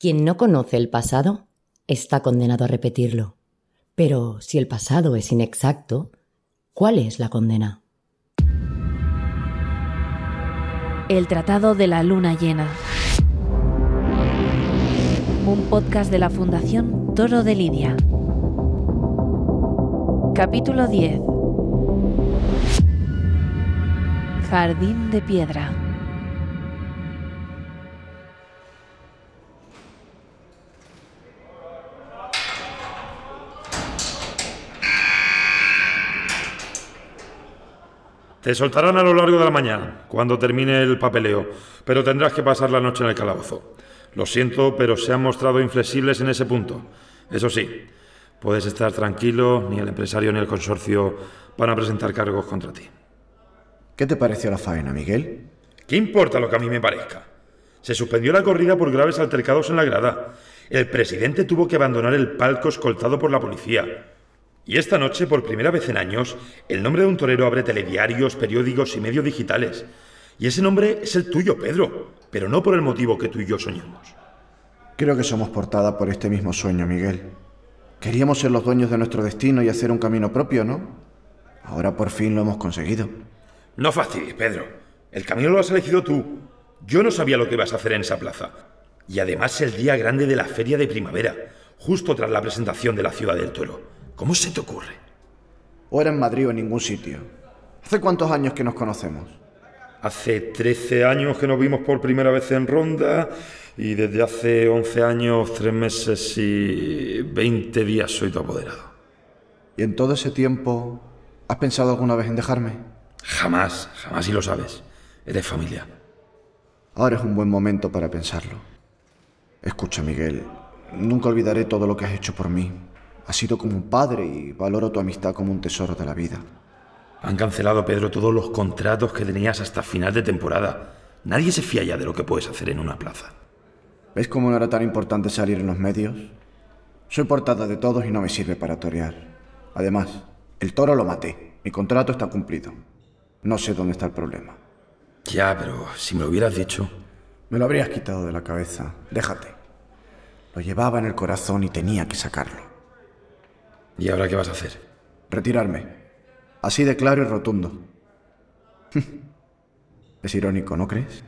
Quien no conoce el pasado está condenado a repetirlo. Pero si el pasado es inexacto, ¿cuál es la condena? El Tratado de la Luna Llena. Un podcast de la Fundación Toro de Lidia. Capítulo 10. Jardín de Piedra. Te soltarán a lo largo de la mañana, cuando termine el papeleo, pero tendrás que pasar la noche en el calabozo. Lo siento, pero se han mostrado inflexibles en ese punto. Eso sí, puedes estar tranquilo, ni el empresario ni el consorcio van a presentar cargos contra ti. ¿Qué te pareció la faena, Miguel? ¿Qué importa lo que a mí me parezca? Se suspendió la corrida por graves altercados en la grada. El presidente tuvo que abandonar el palco escoltado por la policía. Y esta noche, por primera vez en años, el nombre de un torero abre telediarios, periódicos y medios digitales. Y ese nombre es el tuyo, Pedro, pero no por el motivo que tú y yo soñamos. Creo que somos portada por este mismo sueño, Miguel. Queríamos ser los dueños de nuestro destino y hacer un camino propio, ¿no? Ahora por fin lo hemos conseguido. No fastidies, Pedro. El camino lo has elegido tú. Yo no sabía lo que ibas a hacer en esa plaza. Y además el día grande de la feria de primavera, justo tras la presentación de la ciudad del toro. ¿Cómo se te ocurre? O era en Madrid o en ningún sitio. ¿Hace cuántos años que nos conocemos? Hace 13 años que nos vimos por primera vez en Ronda y desde hace 11 años, 3 meses y 20 días soy tu apoderado. ¿Y en todo ese tiempo has pensado alguna vez en dejarme? Jamás, jamás y lo sabes. Eres familia. Ahora es un buen momento para pensarlo. Escucha, Miguel, nunca olvidaré todo lo que has hecho por mí. Has sido como un padre y valoro tu amistad como un tesoro de la vida. Han cancelado, Pedro, todos los contratos que tenías hasta final de temporada. Nadie se fía ya de lo que puedes hacer en una plaza. ¿Ves cómo no era tan importante salir en los medios? Soy portada de todos y no me sirve para torear. Además, el toro lo maté. Mi contrato está cumplido. No sé dónde está el problema. Ya, pero si me lo hubieras dicho. Me lo habrías quitado de la cabeza. Déjate. Lo llevaba en el corazón y tenía que sacarlo. ¿Y ahora qué vas a hacer? Retirarme. Así de claro y rotundo. es irónico, ¿no crees?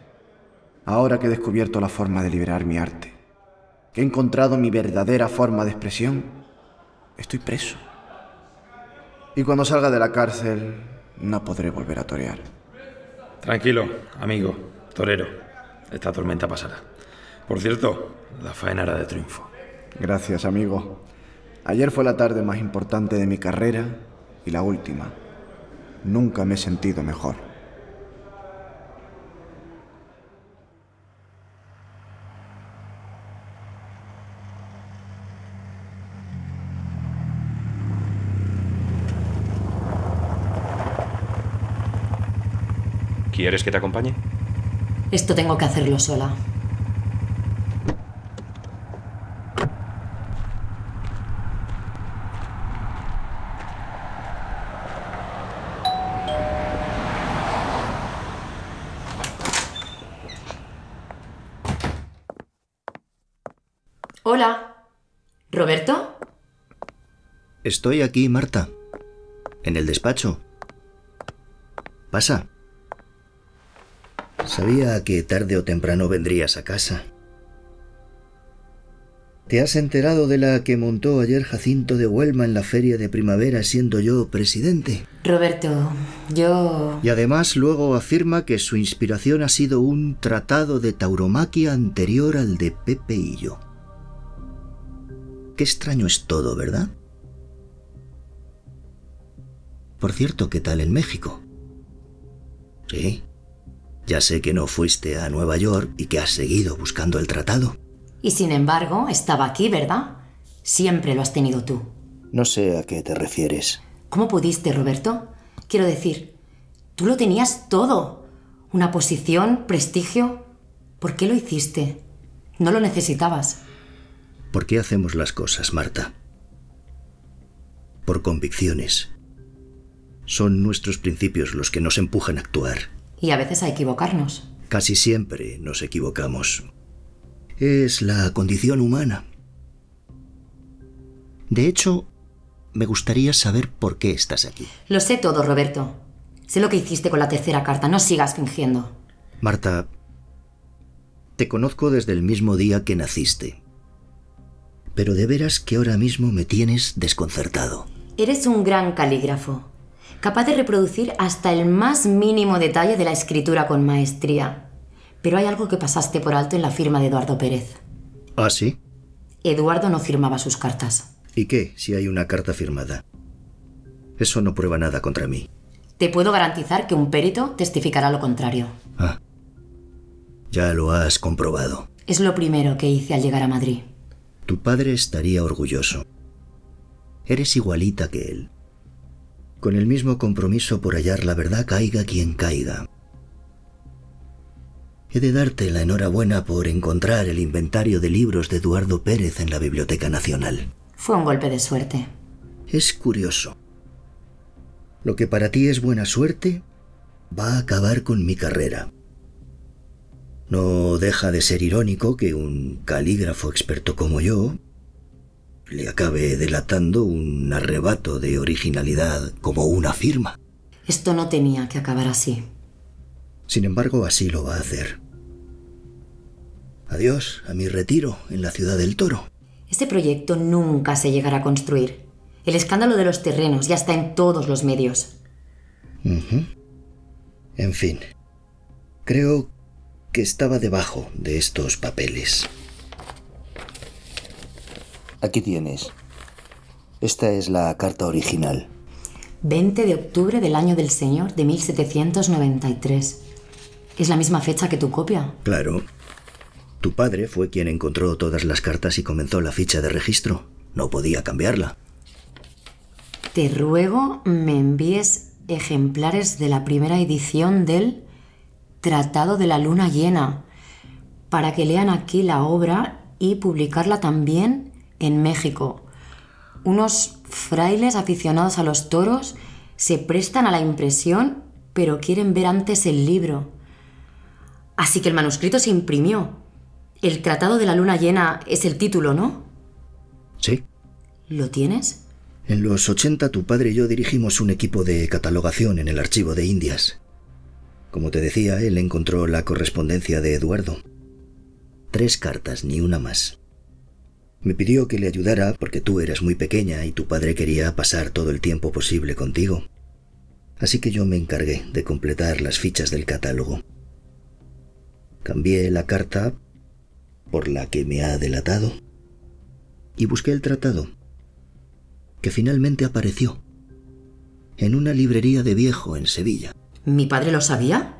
Ahora que he descubierto la forma de liberar mi arte, que he encontrado mi verdadera forma de expresión, estoy preso. Y cuando salga de la cárcel, no podré volver a torear. Tranquilo, amigo, torero. Esta tormenta pasará. Por cierto, la faena era de triunfo. Gracias, amigo. Ayer fue la tarde más importante de mi carrera y la última. Nunca me he sentido mejor. ¿Quieres que te acompañe? Esto tengo que hacerlo sola. Hola. ¿Roberto? Estoy aquí, Marta. En el despacho. Pasa. Sabía que tarde o temprano vendrías a casa. ¿Te has enterado de la que montó ayer Jacinto de Huelma en la feria de primavera siendo yo presidente? Roberto, yo... Y además luego afirma que su inspiración ha sido un tratado de tauromaquia anterior al de Pepe y yo. Qué extraño es todo, ¿verdad? Por cierto, ¿qué tal en México? Sí. Ya sé que no fuiste a Nueva York y que has seguido buscando el tratado. Y sin embargo, estaba aquí, ¿verdad? Siempre lo has tenido tú. No sé a qué te refieres. ¿Cómo pudiste, Roberto? Quiero decir, tú lo tenías todo. Una posición, prestigio. ¿Por qué lo hiciste? No lo necesitabas. ¿Por qué hacemos las cosas, Marta? Por convicciones. Son nuestros principios los que nos empujan a actuar. Y a veces a equivocarnos. Casi siempre nos equivocamos. Es la condición humana. De hecho, me gustaría saber por qué estás aquí. Lo sé todo, Roberto. Sé lo que hiciste con la tercera carta. No sigas fingiendo. Marta, te conozco desde el mismo día que naciste. Pero de veras que ahora mismo me tienes desconcertado. Eres un gran calígrafo, capaz de reproducir hasta el más mínimo detalle de la escritura con maestría. Pero hay algo que pasaste por alto en la firma de Eduardo Pérez. ¿Ah, sí? Eduardo no firmaba sus cartas. ¿Y qué si hay una carta firmada? Eso no prueba nada contra mí. Te puedo garantizar que un perito testificará lo contrario. Ah. Ya lo has comprobado. Es lo primero que hice al llegar a Madrid. Tu padre estaría orgulloso. Eres igualita que él. Con el mismo compromiso por hallar la verdad caiga quien caiga. He de darte la enhorabuena por encontrar el inventario de libros de Eduardo Pérez en la Biblioteca Nacional. Fue un golpe de suerte. Es curioso. Lo que para ti es buena suerte va a acabar con mi carrera. No deja de ser irónico que un calígrafo experto como yo le acabe delatando un arrebato de originalidad como una firma. Esto no tenía que acabar así. Sin embargo, así lo va a hacer. Adiós a mi retiro en la ciudad del toro. Este proyecto nunca se llegará a construir. El escándalo de los terrenos ya está en todos los medios. En fin, creo que estaba debajo de estos papeles. Aquí tienes. Esta es la carta original. 20 de octubre del año del Señor de 1793. ¿Es la misma fecha que tu copia? Claro. Tu padre fue quien encontró todas las cartas y comenzó la ficha de registro. No podía cambiarla. Te ruego me envíes ejemplares de la primera edición del Tratado de la Luna Llena para que lean aquí la obra y publicarla también en México. Unos frailes aficionados a los toros se prestan a la impresión, pero quieren ver antes el libro. Así que el manuscrito se imprimió. El Tratado de la Luna Llena es el título, ¿no? Sí. ¿Lo tienes? En los 80 tu padre y yo dirigimos un equipo de catalogación en el archivo de Indias. Como te decía, él encontró la correspondencia de Eduardo. Tres cartas, ni una más. Me pidió que le ayudara porque tú eras muy pequeña y tu padre quería pasar todo el tiempo posible contigo. Así que yo me encargué de completar las fichas del catálogo. Cambié la carta por la que me ha delatado y busqué el tratado, que finalmente apareció en una librería de viejo en Sevilla. ¿Mi padre lo sabía?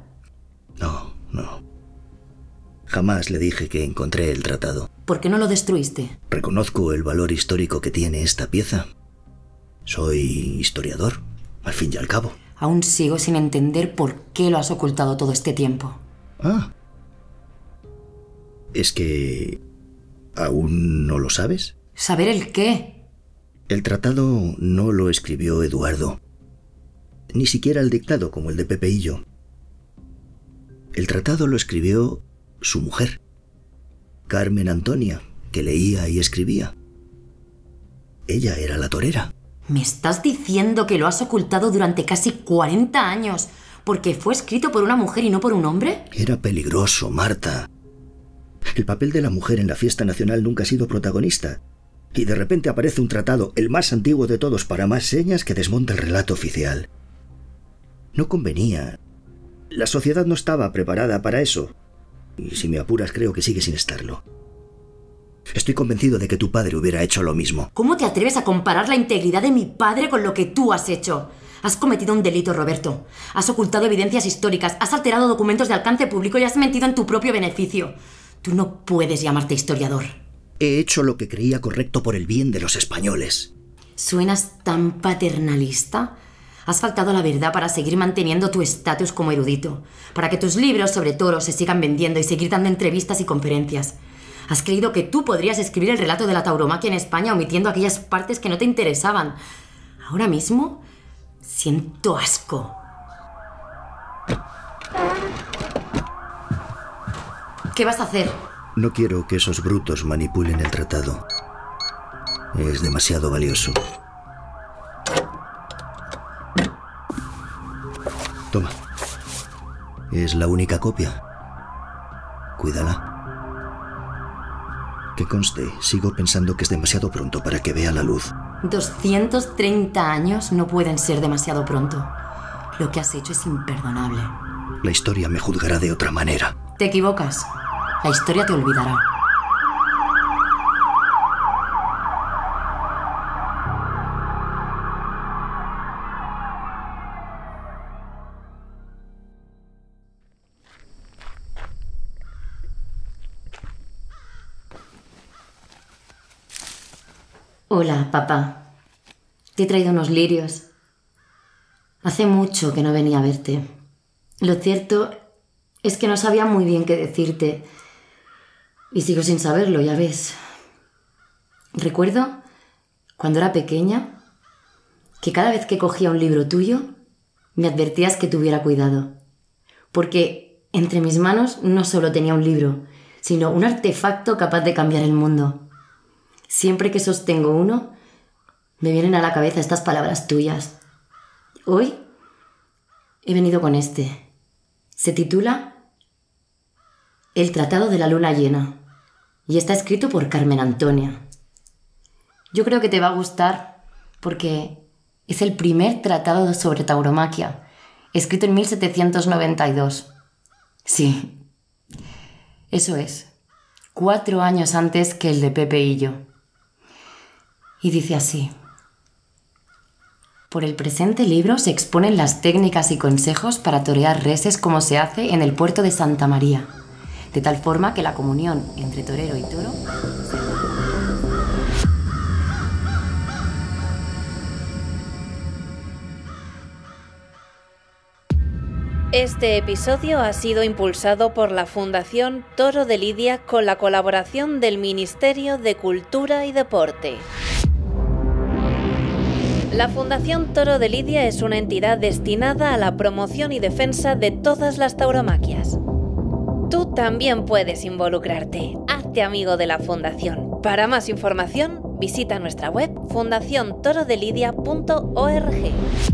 No, no. Jamás le dije que encontré el tratado. ¿Por qué no lo destruiste? Reconozco el valor histórico que tiene esta pieza. Soy historiador, al fin y al cabo. Aún sigo sin entender por qué lo has ocultado todo este tiempo. Ah. ¿Es que... aún no lo sabes? ¿Saber el qué? El tratado no lo escribió Eduardo. Ni siquiera el dictado como el de Pepe y yo. El tratado lo escribió su mujer, Carmen Antonia, que leía y escribía. Ella era la torera. ¿Me estás diciendo que lo has ocultado durante casi 40 años porque fue escrito por una mujer y no por un hombre? Era peligroso, Marta. El papel de la mujer en la fiesta nacional nunca ha sido protagonista. Y de repente aparece un tratado, el más antiguo de todos, para más señas que desmonta el relato oficial. No convenía. La sociedad no estaba preparada para eso. Y si me apuras, creo que sigue sin estarlo. Estoy convencido de que tu padre hubiera hecho lo mismo. ¿Cómo te atreves a comparar la integridad de mi padre con lo que tú has hecho? Has cometido un delito, Roberto. Has ocultado evidencias históricas, has alterado documentos de alcance público y has mentido en tu propio beneficio. Tú no puedes llamarte historiador. He hecho lo que creía correcto por el bien de los españoles. ¿Suenas tan paternalista? Has faltado a la verdad para seguir manteniendo tu estatus como erudito, para que tus libros sobre toros se sigan vendiendo y seguir dando entrevistas y conferencias. Has creído que tú podrías escribir el relato de la tauromaquia en España omitiendo aquellas partes que no te interesaban. Ahora mismo siento asco. ¿Qué vas a hacer? No quiero que esos brutos manipulen el tratado. Es demasiado valioso. Toma. Es la única copia. Cuídala. Que conste, sigo pensando que es demasiado pronto para que vea la luz. 230 años no pueden ser demasiado pronto. Lo que has hecho es imperdonable. La historia me juzgará de otra manera. Te equivocas. La historia te olvidará. Hola, papá. Te he traído unos lirios. Hace mucho que no venía a verte. Lo cierto es que no sabía muy bien qué decirte. Y sigo sin saberlo, ya ves. Recuerdo, cuando era pequeña, que cada vez que cogía un libro tuyo, me advertías que tuviera cuidado. Porque entre mis manos no solo tenía un libro, sino un artefacto capaz de cambiar el mundo. Siempre que sostengo uno, me vienen a la cabeza estas palabras tuyas. Hoy he venido con este. Se titula El Tratado de la Luna Llena y está escrito por Carmen Antonia. Yo creo que te va a gustar porque es el primer tratado sobre tauromaquia, escrito en 1792. Sí, eso es, cuatro años antes que el de Pepe y yo. Y dice así. Por el presente libro se exponen las técnicas y consejos para torear reses como se hace en el puerto de Santa María, de tal forma que la comunión entre torero y toro... Este episodio ha sido impulsado por la Fundación Toro de Lidia con la colaboración del Ministerio de Cultura y Deporte. La Fundación Toro de Lidia es una entidad destinada a la promoción y defensa de todas las tauromaquias. Tú también puedes involucrarte. Hazte amigo de la Fundación. Para más información, visita nuestra web fundaciontorodelidia.org.